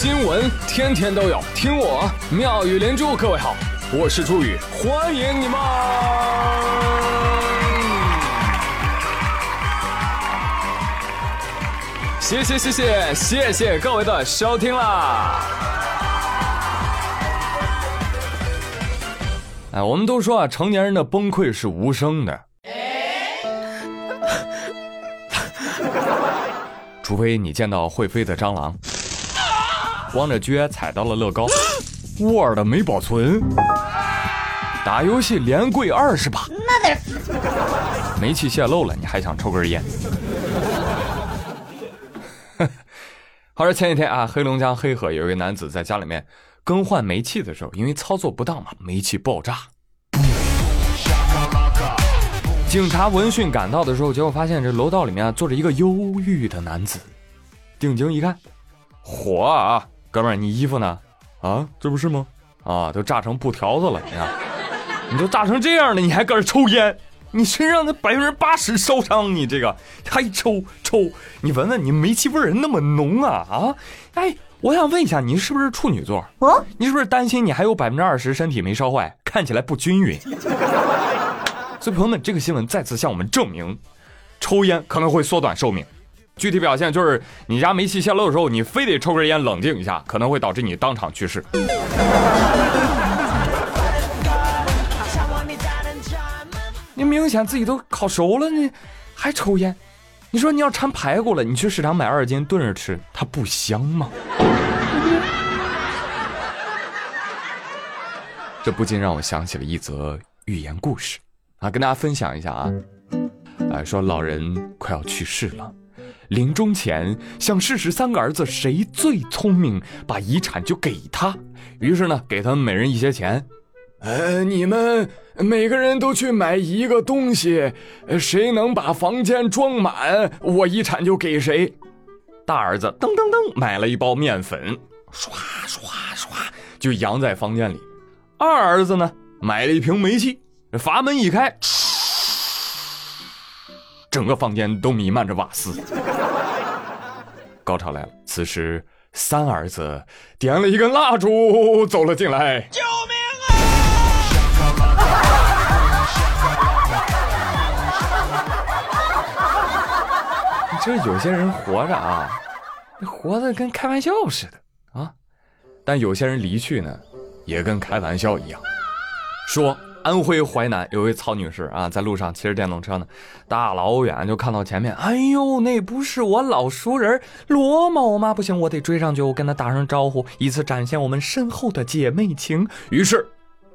新闻天天都有，听我妙语连珠。各位好，我是朱宇，欢迎你们！谢谢谢谢谢谢各位的收听啦！哎，我们都说啊，成年人的崩溃是无声的。除非你见到会飞的蟑螂，光着撅踩到了乐高，Word 没保存，打游戏连跪二十把，煤气泄漏了，你还想抽根烟？好说前几天啊，黑龙江黑河有一位男子在家里面更换煤气的时候，因为操作不当嘛，煤气爆炸。警察闻讯赶到的时候，结果发现这楼道里面坐着一个忧郁的男子。定睛一看，火啊，哥们儿，你衣服呢？啊，这不是吗？啊，都炸成布条子了，你看，你都炸成这样了，你还搁这抽烟？你身上的百分之八十烧伤，你这个还抽抽？你闻闻，你煤气味儿那么浓啊啊！哎，我想问一下，你是不是处女座？哦，你是不是担心你还有百分之二十身体没烧坏，看起来不均匀？所以朋友们，这个新闻再次向我们证明，抽烟可能会缩短寿命。具体表现就是，你家煤气泄漏的时候，你非得抽根烟冷静一下，可能会导致你当场去世。你明显自己都烤熟了，你还抽烟？你说你要馋排骨了，你去市场买二斤炖着吃，它不香吗？这不禁让我想起了一则寓言故事。啊，跟大家分享一下啊，啊，说老人快要去世了，临终前想试试三个儿子谁最聪明，把遗产就给他。于是呢，给他们每人一些钱，呃，你们每个人都去买一个东西，谁能把房间装满，我遗产就给谁。大儿子噔噔噔买了一包面粉，唰唰唰就扬在房间里。二儿子呢，买了一瓶煤气。阀门一开，整个房间都弥漫着瓦斯。高潮来了，此时三儿子点了一根蜡烛走了进来，救命啊！这有些人活着啊，活的跟开玩笑似的啊，但有些人离去呢，也跟开玩笑一样，说。安徽淮南有位曹女士啊，在路上骑着电动车呢，大老远就看到前面，哎呦，那不是我老熟人罗某吗？不行，我得追上去，我跟他打声招呼，以此展现我们深厚的姐妹情。于是，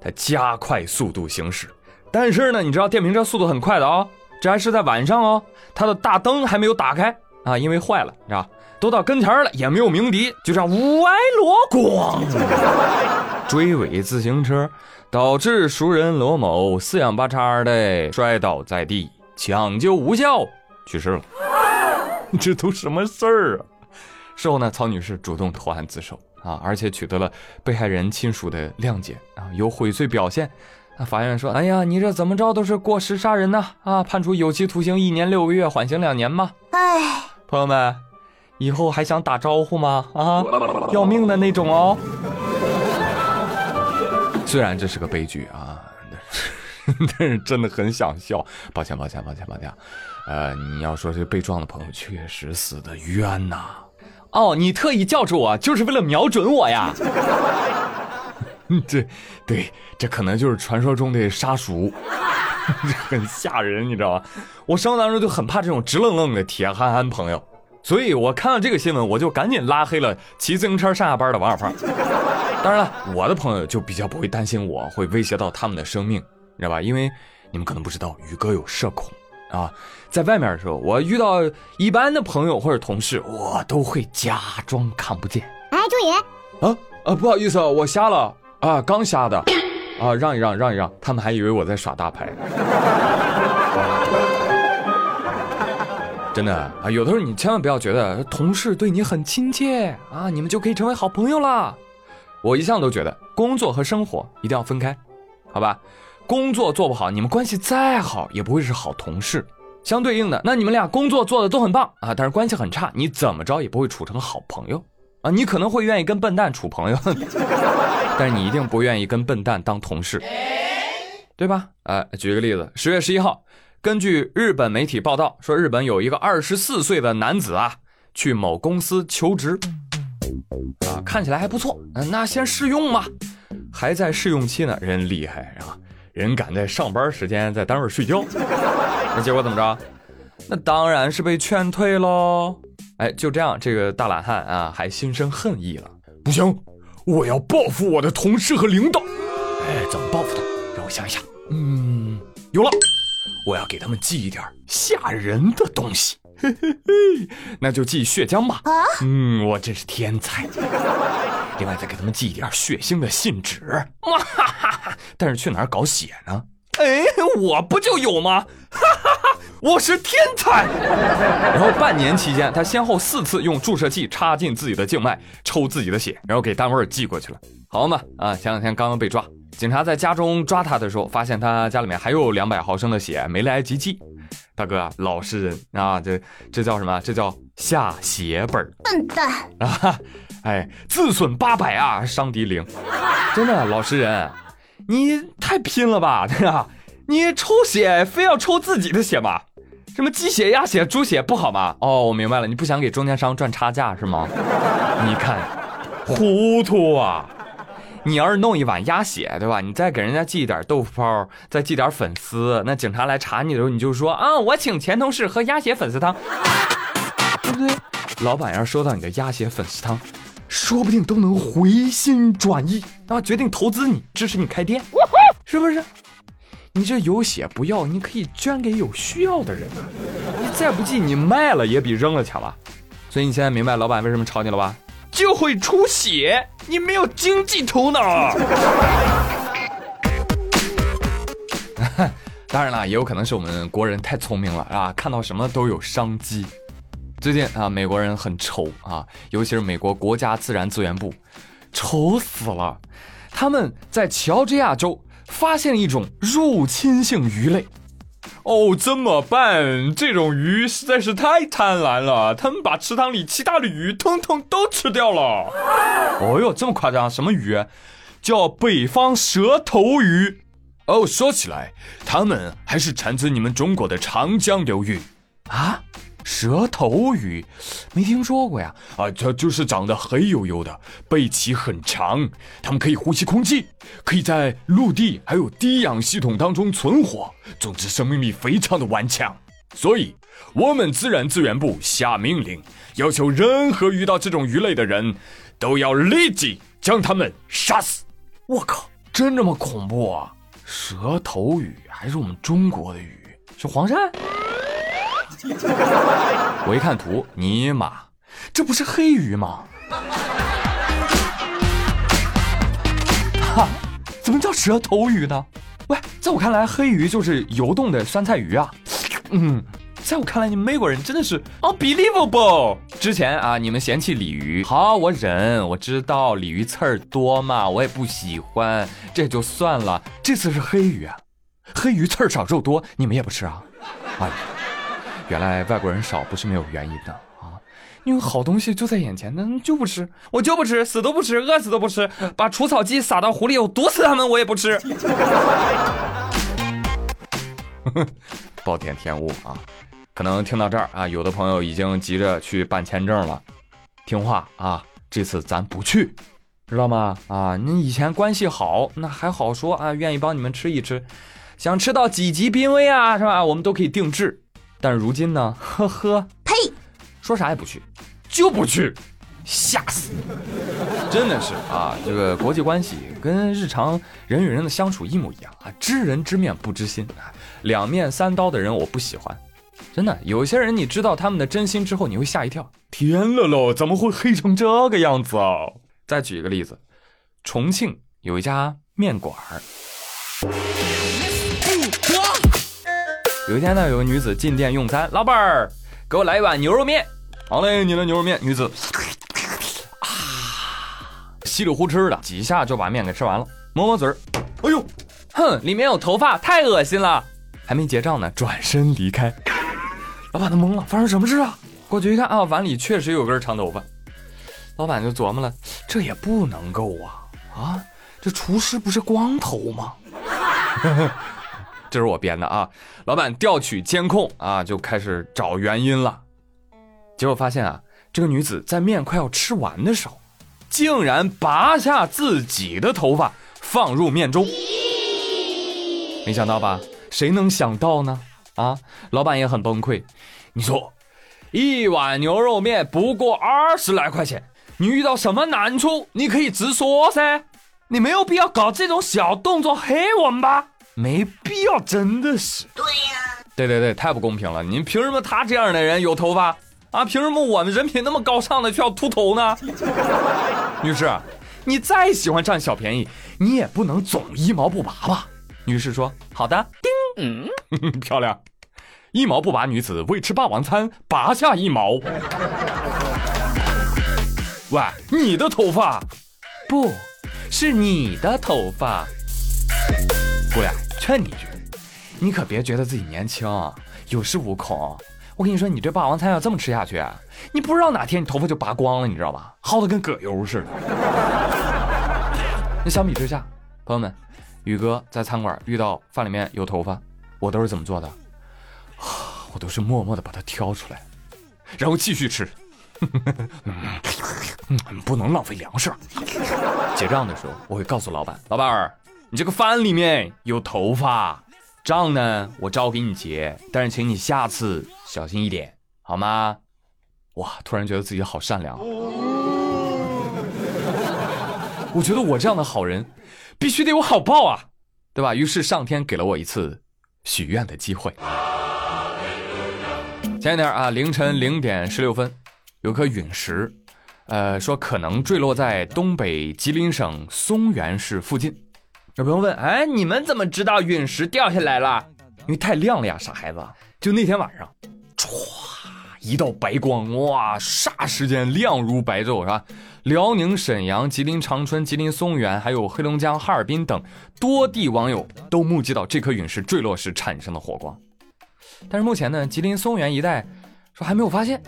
他加快速度行驶。但是呢，你知道电瓶车速度很快的啊，这还是在晚上哦，它的大灯还没有打开啊，因为坏了，你知道，都到跟前了，也没有鸣笛，就这样歪罗咣，追尾自行车。导致熟人罗某四仰八叉的摔倒在地，抢救无效去世了。这都什么事儿啊？事后呢，曹女士主动投案自首啊，而且取得了被害人亲属的谅解啊，有悔罪表现。那法院说：“哎呀，你这怎么着都是过失杀人呐啊，判处有期徒刑一年六个月，缓刑两年吧。”哎，朋友们，以后还想打招呼吗？啊，要命的那种哦。虽然这是个悲剧啊，但是真的很想笑。抱歉，抱歉，抱歉，抱歉。呃，你要说这被撞的朋友确实死的冤呐。哦，你特意叫住我，就是为了瞄准我呀？这，对，这可能就是传说中的杀熟，很吓人，你知道吗？我生活当中就很怕这种直愣愣的铁憨憨朋友，所以我看到这个新闻，我就赶紧拉黑了骑自行车上下班的王小胖。当然了，我的朋友就比较不会担心我会威胁到他们的生命，你知道吧？因为你们可能不知道，宇哥有社恐啊。在外面的时候，我遇到一般的朋友或者同事，我都会假装看不见。哎，注意！啊啊，不好意思，我瞎了啊，刚瞎的啊，让一让，让一让，他们还以为我在耍大牌。真的啊，有的时候你千万不要觉得同事对你很亲切啊，你们就可以成为好朋友了。我一向都觉得工作和生活一定要分开，好吧？工作做不好，你们关系再好也不会是好同事。相对应的，那你们俩工作做的都很棒啊，但是关系很差，你怎么着也不会处成好朋友啊，你可能会愿意跟笨蛋处朋友，但是你一定不愿意跟笨蛋当同事，对吧？呃，举个例子，十月十一号，根据日本媒体报道说，日本有一个二十四岁的男子啊，去某公司求职，啊，看起来还不错，那先试用嘛，还在试用期呢，人厉害啊，人敢在上班时间在单位睡觉，那结果怎么着？那当然是被劝退喽。哎，就这样，这个大懒汉啊，还心生恨意了。不行，我要报复我的同事和领导。哎，怎么报复他？让我想一想。嗯，有了，我要给他们寄一点吓人的东西。嘿嘿嘿，那就寄血浆吧。啊，嗯，我真是天才。另外，再给他们寄一点血腥的信纸。哇哈哈哈！但是去哪儿搞血呢？哎，我不就有吗？哈哈哈！我是天才。然后半年期间，他先后四次用注射器插进自己的静脉，抽自己的血，然后给单位寄过去了。好嘛，啊，前两天刚刚被抓，警察在家中抓他的时候，发现他家里面还有两百毫升的血没来及寄。大哥，老实人啊，这这叫什么？这叫下血本。笨蛋啊！哎，自损八百啊，伤敌零。真的，老实人。你太拼了吧，对吧？你抽血非要抽自己的血吗？什么鸡血、鸭血、猪血不好吗？哦，我明白了，你不想给中间商赚差价是吗？你看，糊涂啊！你要是弄一碗鸭血，对吧？你再给人家寄一点豆腐泡，再寄点粉丝，那警察来查你的时候，你就说啊，我请前同事喝鸭血粉丝汤，对不对？老板要是收到你的鸭血粉丝汤。说不定都能回心转意啊，决定投资你，支持你开店，是不是？你这有血不要，你可以捐给有需要的人。你再不济，你卖了也比扔了强吧？所以你现在明白老板为什么炒你了吧？就会出血，你没有经济头脑。当然了，也有可能是我们国人太聪明了啊，看到什么都有商机。最近啊，美国人很愁啊，尤其是美国国家自然资源部，愁死了。他们在乔治亚州发现了一种入侵性鱼类。哦，怎么办？这种鱼实在是太贪婪了，他们把池塘里其他的鱼通通都吃掉了。哦哟，这么夸张？什么鱼？叫北方蛇头鱼。哦，说起来，他们还是产自你们中国的长江流域啊。蛇头鱼，没听说过呀！啊，它就是长得黑黝黝的，背鳍很长，它们可以呼吸空气，可以在陆地还有低氧系统当中存活，总之生命力非常的顽强。所以，我们自然资源部下命令，要求任何遇到这种鱼类的人，都要立即将它们杀死。我靠，真这么恐怖啊！蛇头鱼还是我们中国的鱼，是黄鳝。我一看图，尼玛，这不是黑鱼吗？哈，怎么叫蛇头鱼呢？喂，在我看来，黑鱼就是游动的酸菜鱼啊。嗯，在我看来，你们美国人真的是 unbelievable。之前啊，你们嫌弃鲤鱼，好，我忍，我知道鲤鱼刺儿多嘛，我也不喜欢，这就算了。这次是黑鱼啊，黑鱼刺儿少肉多，你们也不吃啊？哎。原来外国人少不是没有原因的啊！因为好东西就在眼前，那就不吃，我就不吃，死都不吃，饿死都不吃，把除草剂撒到湖里，我毒死他们，我也不吃。暴殄天物啊！可能听到这儿啊，有的朋友已经急着去办签证了。听话啊，这次咱不去，知道吗？啊，你以前关系好，那还好说啊，愿意帮你们吃一吃，想吃到几级濒危啊，是吧？我们都可以定制。但是如今呢？呵呵，呸！说啥也不去，就不去，吓死！真的是啊，这个国际关系跟日常人与人的相处一模一样啊，知人知面不知心啊，两面三刀的人我不喜欢。真的，有些人你知道他们的真心之后，你会吓一跳。天了喽，怎么会黑成这个样子啊？再举一个例子，重庆有一家面馆儿。有一天呢，有个女子进店用餐，老板儿，给我来一碗牛肉面。好嘞，你的牛肉面。女子啊，稀里糊涂的几下就把面给吃完了，抹抹嘴儿。哎呦，哼，里面有头发，太恶心了。还没结账呢，转身离开。老板都懵了，发生什么事啊？过去一看啊，碗里确实有根长头发。老板就琢磨了，这也不能够啊啊！这厨师不是光头吗？这是我编的啊！老板调取监控啊，就开始找原因了。结果发现啊，这个女子在面快要吃完的时候，竟然拔下自己的头发放入面中。没想到吧？谁能想到呢？啊，老板也很崩溃。你说，一碗牛肉面不过二十来块钱，你遇到什么难处，你可以直说噻，你没有必要搞这种小动作黑我们吧？没必要，真的是。对呀，对对对，太不公平了！您凭什么他这样的人有头发啊？凭什么我们人品那么高尚的却要秃头呢？女士，你再喜欢占小便宜，你也不能总一毛不拔吧？女士说：“好的。”叮，嗯，漂亮。一毛不拔女子为吃霸王餐拔下一毛。喂，你的头发？不是你的头发。姑娘，劝你一句，你可别觉得自己年轻，有恃无恐。我跟你说，你这霸王餐要这么吃下去，你不知道哪天你头发就拔光了，你知道吧？薅的跟葛优似的。那相比之下，朋友们，宇哥在餐馆遇到饭里面有头发，我都是怎么做的？我都是默默的把它挑出来，然后继续吃，不能浪费粮食。结账的时候，我会告诉老板：“老板儿，你这个饭里面有头发，账呢我照给你结，但是请你下次小心一点，好吗？”哇，突然觉得自己好善良。我觉得我这样的好人，必须得有好报啊，对吧？于是上天给了我一次许愿的机会。前一天啊，凌晨零点十六分，有颗陨石，呃，说可能坠落在东北吉林省松原市附近。有朋友问，哎，你们怎么知道陨石掉下来了？因为太亮了呀，傻孩子。就那天晚上，唰，一道白光，哇，霎时间亮如白昼，是吧？辽宁沈阳、吉林长春、吉林松原，还有黑龙江哈尔滨等多地网友都目击到这颗陨石坠落时产生的火光。但是目前呢，吉林松原一带说还没有发现。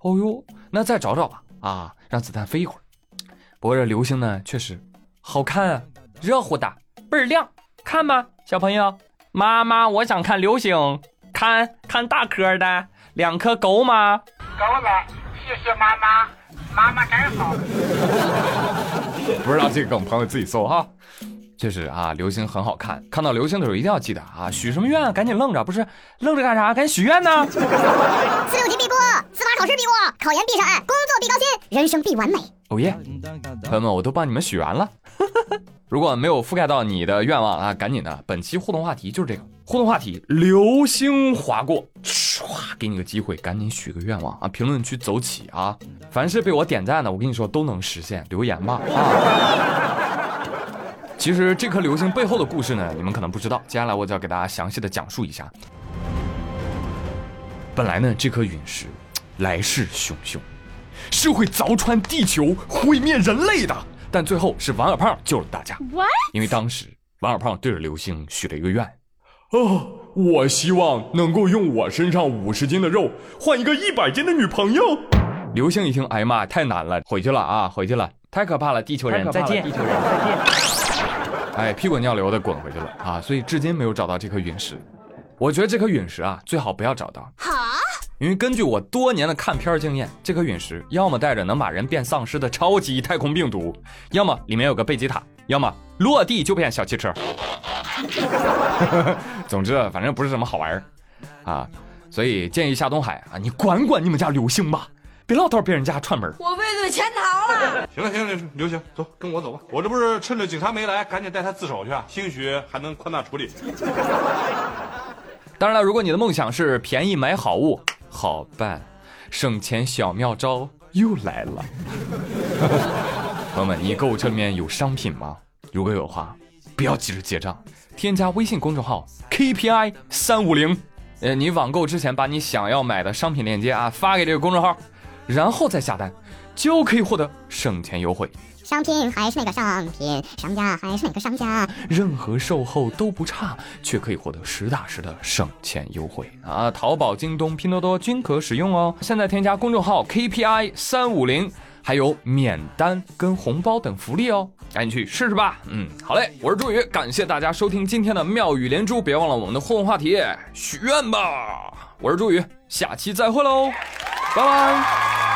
哦呦，那再找找吧，啊，让子弹飞一会儿。不过这流星呢，确实好看啊，热乎的，倍儿亮，看吧，小朋友。妈妈，我想看流星，看看大颗的，两颗够吗？够了，谢谢妈妈，妈妈真好。不知道这个梗，朋友自己搜哈。确实啊，流星很好看。看到流星的时候，一定要记得啊，许什么愿，赶紧愣着，不是愣着干啥？赶紧许愿呢！四六级必过，司法考试必过，考研必上岸，工作必高薪，人生必完美。哦耶，朋友们，我都帮你们许完了。如果没有覆盖到你的愿望啊，赶紧的。本期互动话题就是这个互动话题：流星划过，唰，给你个机会，赶紧许个愿望啊！评论区走起啊！凡是被我点赞的，我跟你说都能实现。留言吧啊！其实这颗流星背后的故事呢，你们可能不知道。接下来我就要给大家详细的讲述一下。本来呢，这颗陨石来势汹汹，是会凿穿地球、毁灭人类的。但最后是王小胖救了大家，因为当时王小胖对着流星许了一个愿：哦，我希望能够用我身上五十斤的肉换一个一百斤的女朋友。流星一听，哎呀妈，太难了，回去了啊，回去了，太可怕了，地球人再见，地球人再见。哎，屁滚尿流的滚回去了啊！所以至今没有找到这颗陨石。我觉得这颗陨石啊，最好不要找到。好，因为根据我多年的看片经验，这颗陨石要么带着能把人变丧尸的超级太空病毒，要么里面有个贝吉塔，要么落地就变小汽车。总之，反正不是什么好玩儿啊。所以建议夏东海啊，你管管你们家流星吧。别老到别人家串门，我畏罪潜逃了。行了行了，刘星，走，跟我走吧。我这不是趁着警察没来，赶紧带他自首去，兴许还能宽大处理。当然了，如果你的梦想是便宜买好物，好办，省钱小妙招又来了。朋友们，你购物车里面有商品吗？如果有的话，不要急着结账，添加微信公众号 KPI 三五零，呃，你网购之前把你想要买的商品链接啊发给这个公众号。然后再下单，就可以获得省钱优惠。商品还是那个商品，商家还是那个商家，任何售后都不差，却可以获得实打实的省钱优惠啊！淘宝、京东、拼多多均可使用哦。现在添加公众号 KPI 三五零。还有免单跟红包等福利哦，赶紧去试试吧。嗯，好嘞，我是朱宇，感谢大家收听今天的妙语连珠，别忘了我们的互动话题，许愿吧。我是朱宇，下期再会喽，拜拜。